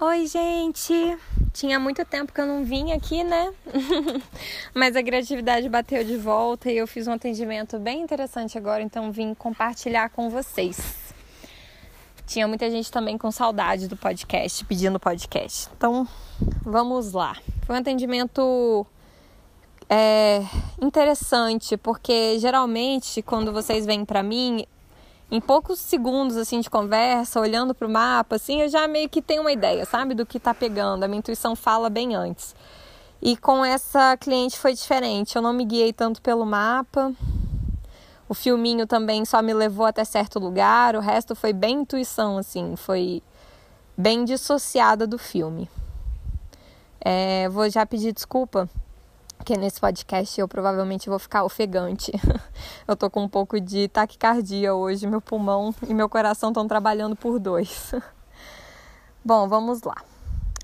Oi, gente! Tinha muito tempo que eu não vim aqui, né? Mas a criatividade bateu de volta e eu fiz um atendimento bem interessante agora, então vim compartilhar com vocês. Tinha muita gente também com saudade do podcast, pedindo podcast. Então, vamos lá. Foi um atendimento é, interessante, porque geralmente quando vocês vêm para mim, em poucos segundos assim de conversa, olhando para o mapa, assim, eu já meio que tenho uma ideia, sabe, do que está pegando. A minha intuição fala bem antes. E com essa cliente foi diferente. Eu não me guiei tanto pelo mapa. O filminho também só me levou até certo lugar. O resto foi bem intuição, assim, foi bem dissociada do filme. É, vou já pedir desculpa que nesse podcast eu provavelmente vou ficar ofegante. eu tô com um pouco de taquicardia hoje, meu pulmão e meu coração estão trabalhando por dois. Bom, vamos lá.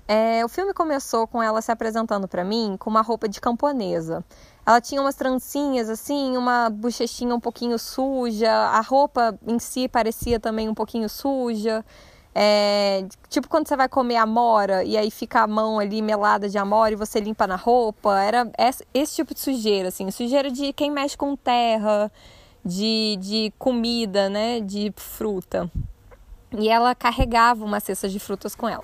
É, o filme começou com ela se apresentando para mim com uma roupa de camponesa. Ela tinha umas trancinhas assim, uma bochechinha um pouquinho suja, a roupa em si parecia também um pouquinho suja. É, tipo quando você vai comer amora e aí fica a mão ali melada de amora e você limpa na roupa. Era esse, tipo de sujeira, assim. Sujeira de quem mexe com terra, de, de comida, né? De fruta. E ela carregava uma cesta de frutas com ela.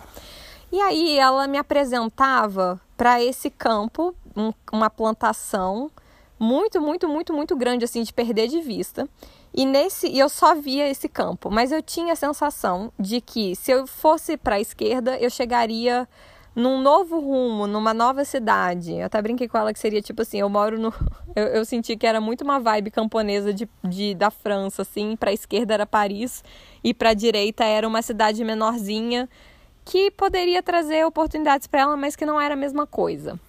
E aí ela me apresentava para esse campo, um, uma plantação muito, muito, muito, muito grande, assim, de perder de vista. E nesse, eu só via esse campo, mas eu tinha a sensação de que se eu fosse para a esquerda, eu chegaria num novo rumo, numa nova cidade. Eu até brinquei com ela que seria tipo assim, eu moro no eu, eu senti que era muito uma vibe camponesa de, de da França assim, para a esquerda era Paris e para a direita era uma cidade menorzinha que poderia trazer oportunidades para ela, mas que não era a mesma coisa.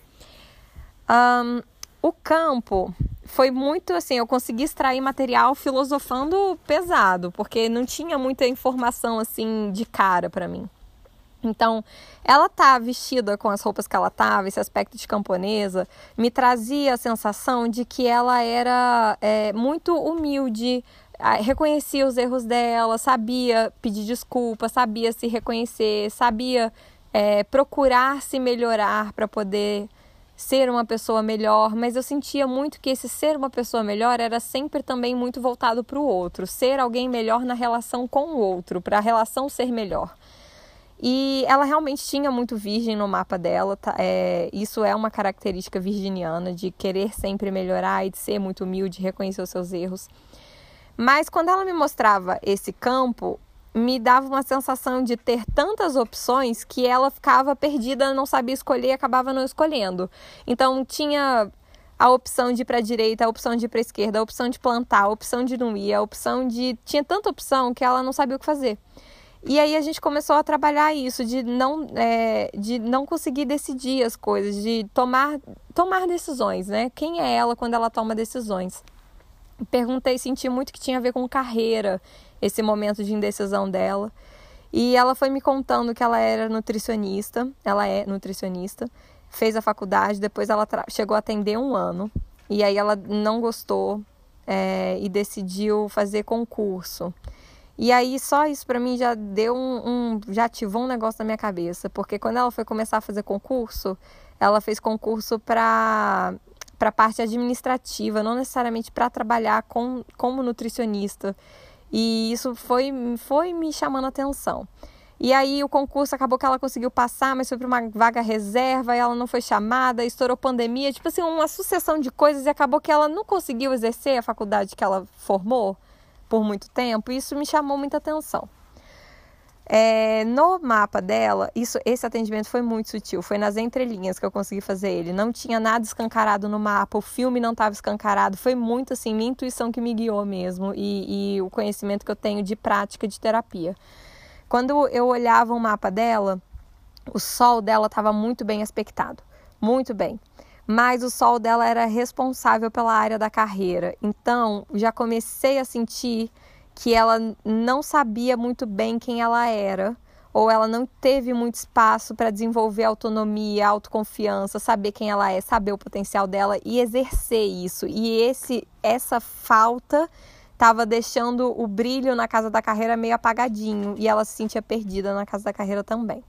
Um, o campo foi muito assim, eu consegui extrair material filosofando pesado, porque não tinha muita informação assim de cara para mim. Então, ela tá vestida com as roupas que ela tava, esse aspecto de camponesa, me trazia a sensação de que ela era é, muito humilde, reconhecia os erros dela, sabia pedir desculpa, sabia se reconhecer, sabia é, procurar se melhorar para poder ser uma pessoa melhor, mas eu sentia muito que esse ser uma pessoa melhor era sempre também muito voltado para o outro, ser alguém melhor na relação com o outro, para a relação ser melhor. E ela realmente tinha muito virgem no mapa dela, tá? é, isso é uma característica virginiana, de querer sempre melhorar e de ser muito humilde, reconhecer os seus erros. Mas quando ela me mostrava esse campo, me dava uma sensação de ter tantas opções que ela ficava perdida, não sabia escolher e acabava não escolhendo. Então tinha a opção de ir para a direita, a opção de ir para a esquerda, a opção de plantar, a opção de não ir, a opção de tinha tanta opção que ela não sabia o que fazer. E aí a gente começou a trabalhar isso de não é, de não conseguir decidir as coisas, de tomar tomar decisões, né? Quem é ela quando ela toma decisões? Perguntei, senti muito que tinha a ver com carreira esse momento de indecisão dela. E ela foi me contando que ela era nutricionista, ela é nutricionista, fez a faculdade, depois ela chegou a atender um ano. E aí ela não gostou é, e decidiu fazer concurso. E aí só isso para mim já deu um, um, já ativou um negócio na minha cabeça, porque quando ela foi começar a fazer concurso, ela fez concurso para para parte administrativa, não necessariamente para trabalhar com, como nutricionista. E isso foi, foi me chamando a atenção. E aí o concurso acabou que ela conseguiu passar, mas foi para uma vaga reserva ela não foi chamada, estourou pandemia, tipo assim, uma sucessão de coisas e acabou que ela não conseguiu exercer a faculdade que ela formou por muito tempo. E isso me chamou muita atenção. É, no mapa dela, isso, esse atendimento foi muito sutil, foi nas entrelinhas que eu consegui fazer ele. Não tinha nada escancarado no mapa, o filme não estava escancarado, foi muito assim, minha intuição que me guiou mesmo e, e o conhecimento que eu tenho de prática de terapia. Quando eu olhava o mapa dela, o sol dela estava muito bem aspectado, muito bem. Mas o sol dela era responsável pela área da carreira. Então, já comecei a sentir que ela não sabia muito bem quem ela era, ou ela não teve muito espaço para desenvolver autonomia, autoconfiança, saber quem ela é, saber o potencial dela e exercer isso. E esse essa falta estava deixando o brilho na casa da carreira meio apagadinho e ela se sentia perdida na casa da carreira também.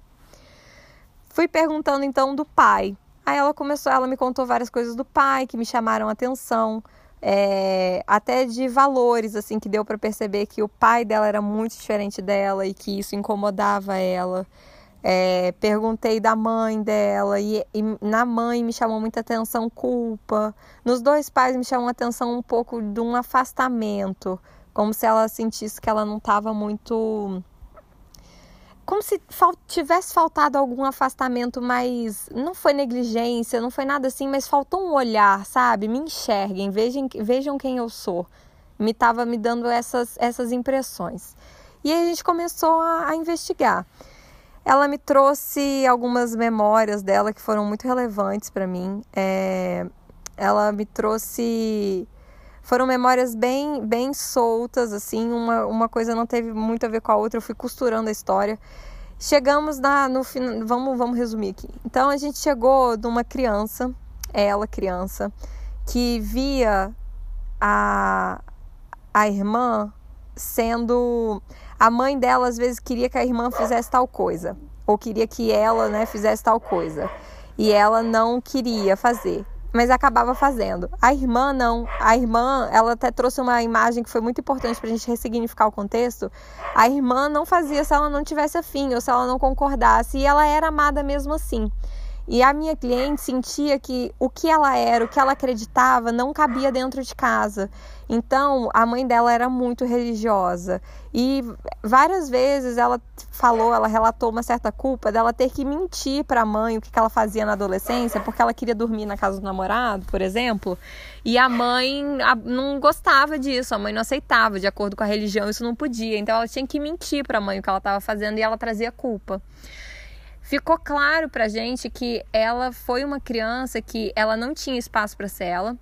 Fui perguntando então do pai. Aí ela começou, ela me contou várias coisas do pai que me chamaram a atenção, é, até de valores assim que deu para perceber que o pai dela era muito diferente dela e que isso incomodava ela. É, perguntei da mãe dela e, e, na mãe me chamou muita atenção culpa. Nos dois pais me chamou atenção um pouco de um afastamento, como se ela sentisse que ela não estava muito como se fal tivesse faltado algum afastamento, mas não foi negligência, não foi nada assim, mas faltou um olhar, sabe? Me enxerguem, vejam, vejam quem eu sou. Me estava me dando essas, essas impressões. E aí a gente começou a, a investigar. Ela me trouxe algumas memórias dela que foram muito relevantes para mim. É, ela me trouxe foram memórias bem bem soltas assim uma, uma coisa não teve muito a ver com a outra eu fui costurando a história chegamos na no final vamos vamos resumir aqui. Então a gente chegou de uma criança ela criança que via a a irmã sendo a mãe dela às vezes queria que a irmã fizesse tal coisa ou queria que ela né fizesse tal coisa e ela não queria fazer mas acabava fazendo. A irmã não. A irmã, ela até trouxe uma imagem que foi muito importante para a gente ressignificar o contexto. A irmã não fazia se ela não tivesse afim ou se ela não concordasse, e ela era amada mesmo assim. E a minha cliente sentia que o que ela era, o que ela acreditava, não cabia dentro de casa. Então, a mãe dela era muito religiosa. E várias vezes ela falou, ela relatou uma certa culpa dela ter que mentir para a mãe o que ela fazia na adolescência, porque ela queria dormir na casa do namorado, por exemplo. E a mãe não gostava disso, a mãe não aceitava, de acordo com a religião, isso não podia. Então, ela tinha que mentir para a mãe o que ela estava fazendo e ela trazia culpa ficou claro pra gente que ela foi uma criança que ela não tinha espaço para ser ela.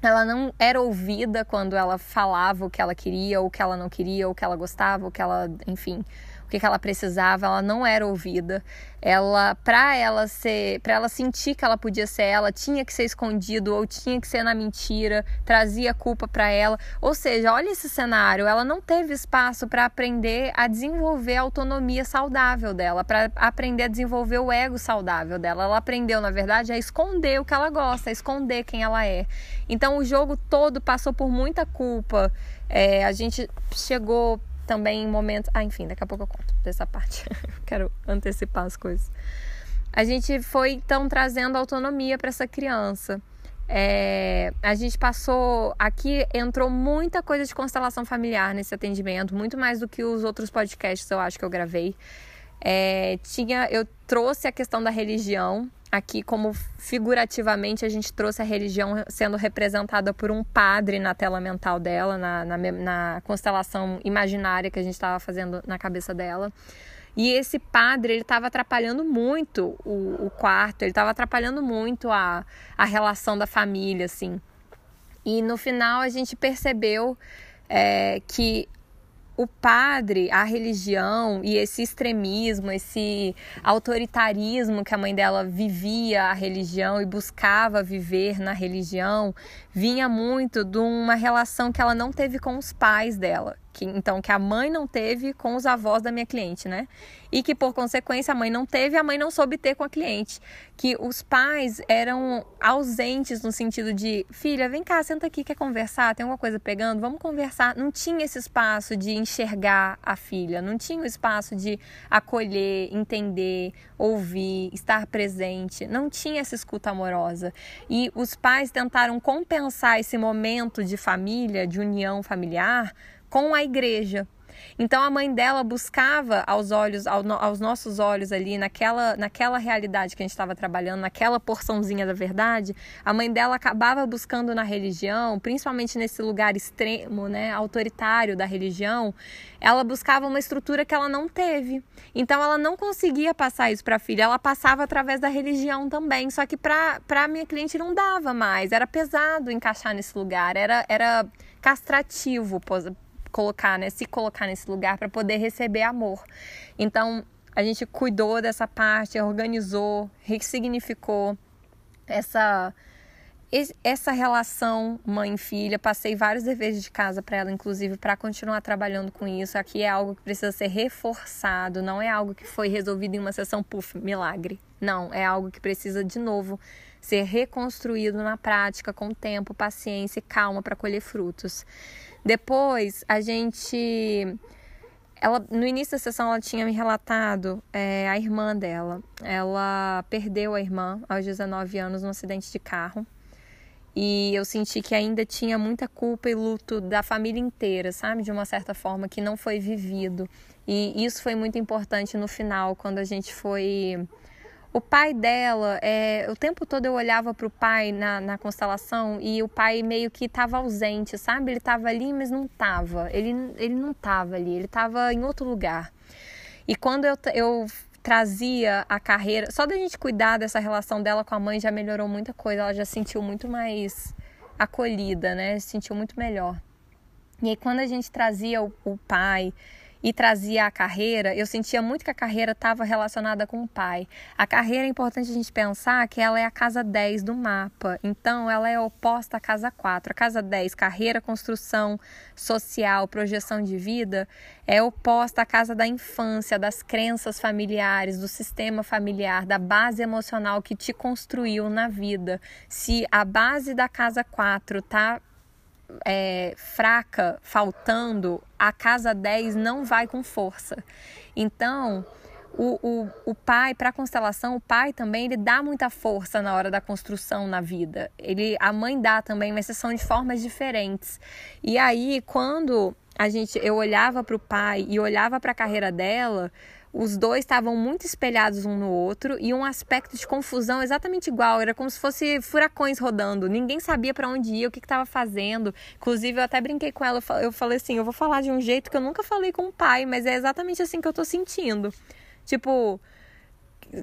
Ela não era ouvida quando ela falava o que ela queria, ou o que ela não queria, ou o que ela gostava, o que ela, enfim, o que, ela precisava, ela não era ouvida. Ela, para ela ser, para ela sentir que ela podia ser ela, tinha que ser escondido ou tinha que ser na mentira, trazia culpa para ela. Ou seja, olha esse cenário, ela não teve espaço para aprender a desenvolver a autonomia saudável dela, para aprender a desenvolver o ego saudável dela. Ela aprendeu, na verdade, a esconder o que ela gosta, a esconder quem ela é. Então o jogo todo passou por muita culpa. É, a gente chegou também em momentos. Ah, enfim, daqui a pouco eu conto dessa parte. Quero antecipar as coisas. A gente foi então trazendo autonomia para essa criança. É, a gente passou aqui entrou muita coisa de constelação familiar nesse atendimento, muito mais do que os outros podcasts eu acho que eu gravei. É, tinha, eu trouxe a questão da religião aqui, como figurativamente a gente trouxe a religião sendo representada por um padre na tela mental dela, na, na, na constelação imaginária que a gente estava fazendo na cabeça dela. E esse padre, ele estava atrapalhando muito o, o quarto, ele estava atrapalhando muito a, a relação da família, assim. E no final a gente percebeu é, que o padre, a religião e esse extremismo, esse autoritarismo que a mãe dela vivia a religião e buscava viver na religião, vinha muito de uma relação que ela não teve com os pais dela, que então que a mãe não teve com os avós da minha cliente, né? E que por consequência a mãe não teve, a mãe não soube ter com a cliente, que os pais eram ausentes no sentido de, filha, vem cá, senta aqui, quer conversar, tem alguma coisa pegando, vamos conversar. Não tinha esse espaço de enxergar a filha, não tinha o espaço de acolher, entender, ouvir, estar presente, não tinha essa escuta amorosa. E os pais tentaram compensar esse momento de família, de união familiar com a igreja. Então a mãe dela buscava aos olhos, aos nossos olhos ali, naquela, naquela realidade que a gente estava trabalhando, naquela porçãozinha da verdade, a mãe dela acabava buscando na religião, principalmente nesse lugar extremo, né, autoritário da religião, ela buscava uma estrutura que ela não teve. Então ela não conseguia passar isso para a filha, ela passava através da religião também. Só que para a minha cliente não dava mais, era pesado encaixar nesse lugar, era, era castrativo colocar, né, se colocar nesse lugar para poder receber amor. Então, a gente cuidou dessa parte, organizou, ressignificou essa essa relação mãe-filha, passei vários deveres de casa para ela, inclusive, para continuar trabalhando com isso. Aqui é algo que precisa ser reforçado, não é algo que foi resolvido em uma sessão, puf, milagre. Não, é algo que precisa, de novo, ser reconstruído na prática, com tempo, paciência e calma para colher frutos. Depois, a gente. Ela, no início da sessão, ela tinha me relatado é, a irmã dela. Ela perdeu a irmã aos 19 anos num acidente de carro. E eu senti que ainda tinha muita culpa e luto da família inteira, sabe? De uma certa forma, que não foi vivido. E isso foi muito importante no final, quando a gente foi. O pai dela, é... o tempo todo eu olhava para o pai na, na constelação e o pai meio que estava ausente, sabe? Ele estava ali, mas não estava. Ele, ele não estava ali, ele estava em outro lugar. E quando eu, eu trazia a carreira. Só da gente cuidar dessa relação dela com a mãe já melhorou muita coisa. Ela já se sentiu muito mais acolhida, né? Se sentiu muito melhor. E aí, quando a gente trazia o, o pai e trazia a carreira, eu sentia muito que a carreira estava relacionada com o pai. A carreira é importante a gente pensar que ela é a casa 10 do mapa, então ela é oposta à casa 4. A casa 10, carreira, construção social, projeção de vida, é oposta à casa da infância, das crenças familiares, do sistema familiar, da base emocional que te construiu na vida. Se a base da casa 4 tá é, fraca, faltando, a casa 10 não vai com força. Então, o, o, o pai, para a constelação, o pai também ele dá muita força na hora da construção na vida. Ele, a mãe dá também, mas são de formas diferentes. E aí, quando a gente, eu olhava para o pai e olhava para a carreira dela, os dois estavam muito espelhados um no outro e um aspecto de confusão exatamente igual. Era como se fosse furacões rodando. Ninguém sabia para onde ia, o que estava fazendo. Inclusive, eu até brinquei com ela. Eu falei assim: eu vou falar de um jeito que eu nunca falei com o pai, mas é exatamente assim que eu tô sentindo. Tipo,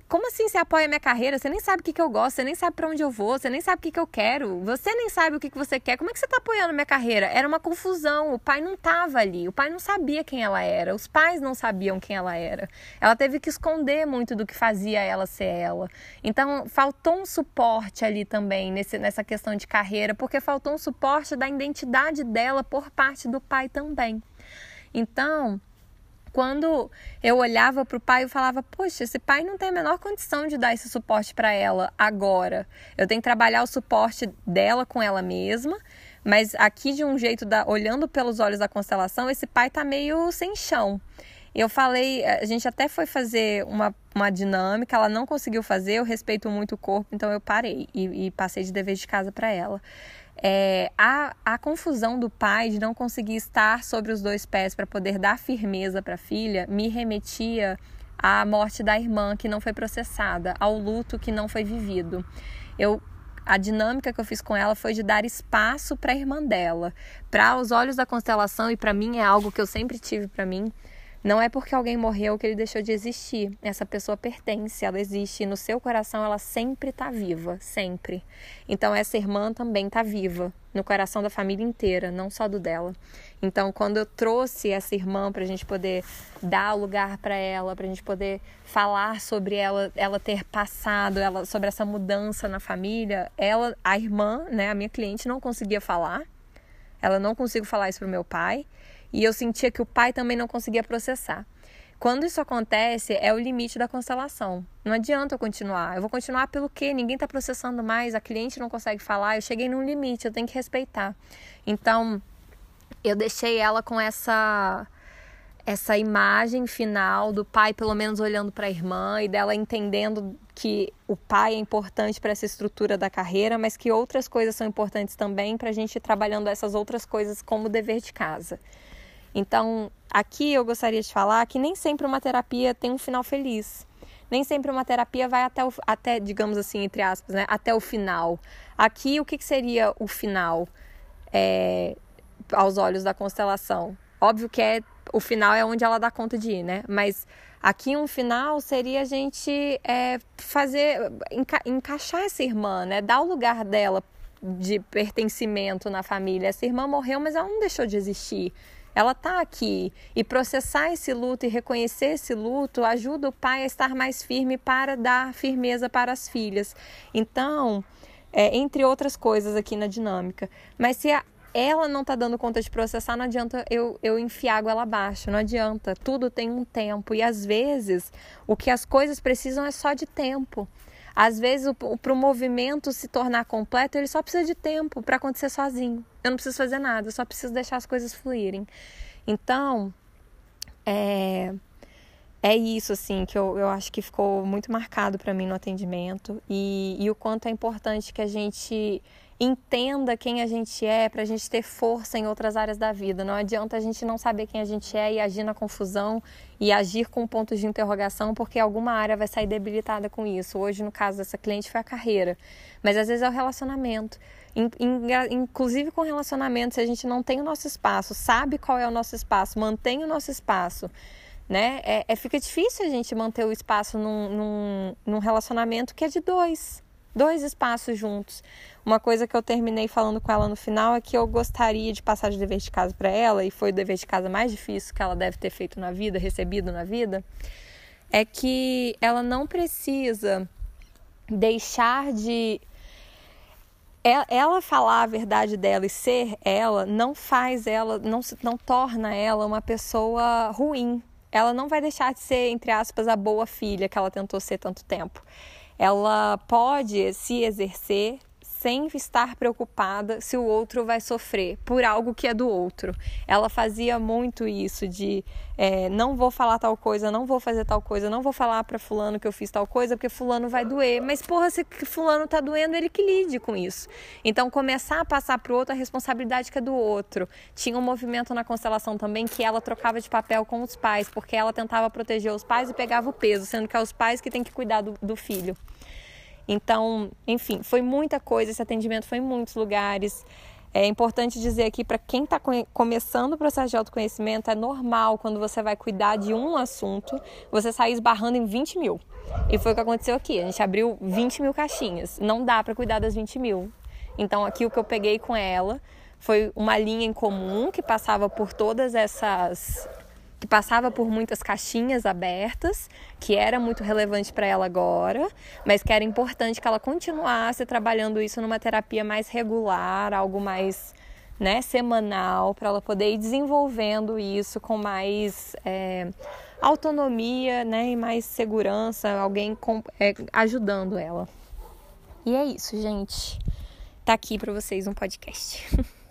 como assim você apoia minha carreira? Você nem sabe o que, que eu gosto, você nem sabe para onde eu vou, você nem sabe o que, que eu quero, você nem sabe o que, que você quer. Como é que você está apoiando minha carreira? Era uma confusão. O pai não estava ali, o pai não sabia quem ela era, os pais não sabiam quem ela era. Ela teve que esconder muito do que fazia ela ser ela. Então, faltou um suporte ali também nesse, nessa questão de carreira, porque faltou um suporte da identidade dela por parte do pai também. Então, quando eu olhava para o pai, eu falava: Poxa, esse pai não tem a menor condição de dar esse suporte para ela agora. Eu tenho que trabalhar o suporte dela com ela mesma. Mas aqui, de um jeito, da, olhando pelos olhos da constelação, esse pai tá meio sem chão. Eu falei, a gente até foi fazer uma, uma dinâmica, ela não conseguiu fazer, eu respeito muito o corpo, então eu parei e, e passei de dever de casa para ela é, a, a confusão do pai de não conseguir estar sobre os dois pés para poder dar firmeza para a filha me remetia à morte da irmã que não foi processada, ao luto que não foi vivido. Eu a dinâmica que eu fiz com ela foi de dar espaço para a irmã dela. Para os olhos da constelação e para mim é algo que eu sempre tive para mim, não é porque alguém morreu que ele deixou de existir. Essa pessoa pertence, ela existe. No seu coração ela sempre está viva, sempre. Então essa irmã também está viva no coração da família inteira, não só do dela. Então quando eu trouxe essa irmã para a gente poder dar lugar para ela, para a gente poder falar sobre ela, ela ter passado, ela sobre essa mudança na família, ela, a irmã, né, a minha cliente não conseguia falar. Ela não conseguiu falar isso pro meu pai. E eu sentia que o pai também não conseguia processar. Quando isso acontece, é o limite da constelação. Não adianta eu continuar. Eu vou continuar pelo quê? Ninguém está processando mais, a cliente não consegue falar. Eu cheguei num limite, eu tenho que respeitar. Então, eu deixei ela com essa essa imagem final do pai pelo menos olhando para a irmã e dela entendendo que o pai é importante para essa estrutura da carreira, mas que outras coisas são importantes também para a gente ir trabalhando essas outras coisas como dever de casa. Então, aqui eu gostaria de falar que nem sempre uma terapia tem um final feliz. Nem sempre uma terapia vai até, o, até digamos assim, entre aspas, né, até o final. Aqui, o que, que seria o final é, aos olhos da constelação? Óbvio que é o final é onde ela dá conta de ir, né? Mas aqui um final seria a gente é, fazer enca, encaixar essa irmã, né? Dar o lugar dela de pertencimento na família. Essa irmã morreu, mas ela não deixou de existir. Ela está aqui e processar esse luto e reconhecer esse luto ajuda o pai a estar mais firme para dar firmeza para as filhas. Então, é, entre outras coisas aqui na dinâmica. Mas se a, ela não tá dando conta de processar, não adianta eu, eu enfiar ela abaixo, não adianta. Tudo tem um tempo e às vezes o que as coisas precisam é só de tempo. Às vezes, para o movimento se tornar completo, ele só precisa de tempo para acontecer sozinho. Eu não preciso fazer nada, eu só preciso deixar as coisas fluírem. Então, é, é isso, assim, que eu, eu acho que ficou muito marcado para mim no atendimento e, e o quanto é importante que a gente entenda quem a gente é para a gente ter força em outras áreas da vida. Não adianta a gente não saber quem a gente é e agir na confusão e agir com pontos de interrogação, porque alguma área vai sair debilitada com isso. Hoje, no caso dessa cliente, foi a carreira, mas às vezes é o relacionamento. Inclusive com relacionamento, se a gente não tem o nosso espaço, sabe qual é o nosso espaço, mantém o nosso espaço, né? É, é fica difícil a gente manter o espaço num, num, num relacionamento que é de dois dois espaços juntos. Uma coisa que eu terminei falando com ela no final é que eu gostaria de passar de dever de casa para ela, e foi o dever de casa mais difícil que ela deve ter feito na vida, recebido na vida, é que ela não precisa deixar de. Ela falar a verdade dela e ser ela não faz ela, não, não torna ela uma pessoa ruim. Ela não vai deixar de ser, entre aspas, a boa filha que ela tentou ser tanto tempo ela pode se exercer sem estar preocupada se o outro vai sofrer por algo que é do outro. Ela fazia muito isso de é, não vou falar tal coisa, não vou fazer tal coisa, não vou falar para fulano que eu fiz tal coisa porque fulano vai doer. Mas porra, se fulano tá doendo, ele que lide com isso. Então começar a passar pro outro a responsabilidade que é do outro. Tinha um movimento na constelação também que ela trocava de papel com os pais, porque ela tentava proteger os pais e pegava o peso, sendo que é os pais que têm que cuidar do, do filho. Então, enfim, foi muita coisa, esse atendimento foi em muitos lugares. É importante dizer aqui para quem está começando o processo de autoconhecimento, é normal quando você vai cuidar de um assunto, você sair esbarrando em 20 mil. E foi o que aconteceu aqui. A gente abriu 20 mil caixinhas. Não dá para cuidar das 20 mil. Então, aqui o que eu peguei com ela foi uma linha em comum que passava por todas essas que passava por muitas caixinhas abertas, que era muito relevante para ela agora, mas que era importante que ela continuasse trabalhando isso numa terapia mais regular, algo mais né, semanal, para ela poder ir desenvolvendo isso com mais é, autonomia né, e mais segurança, alguém com, é, ajudando ela. E é isso, gente. Tá aqui para vocês um podcast.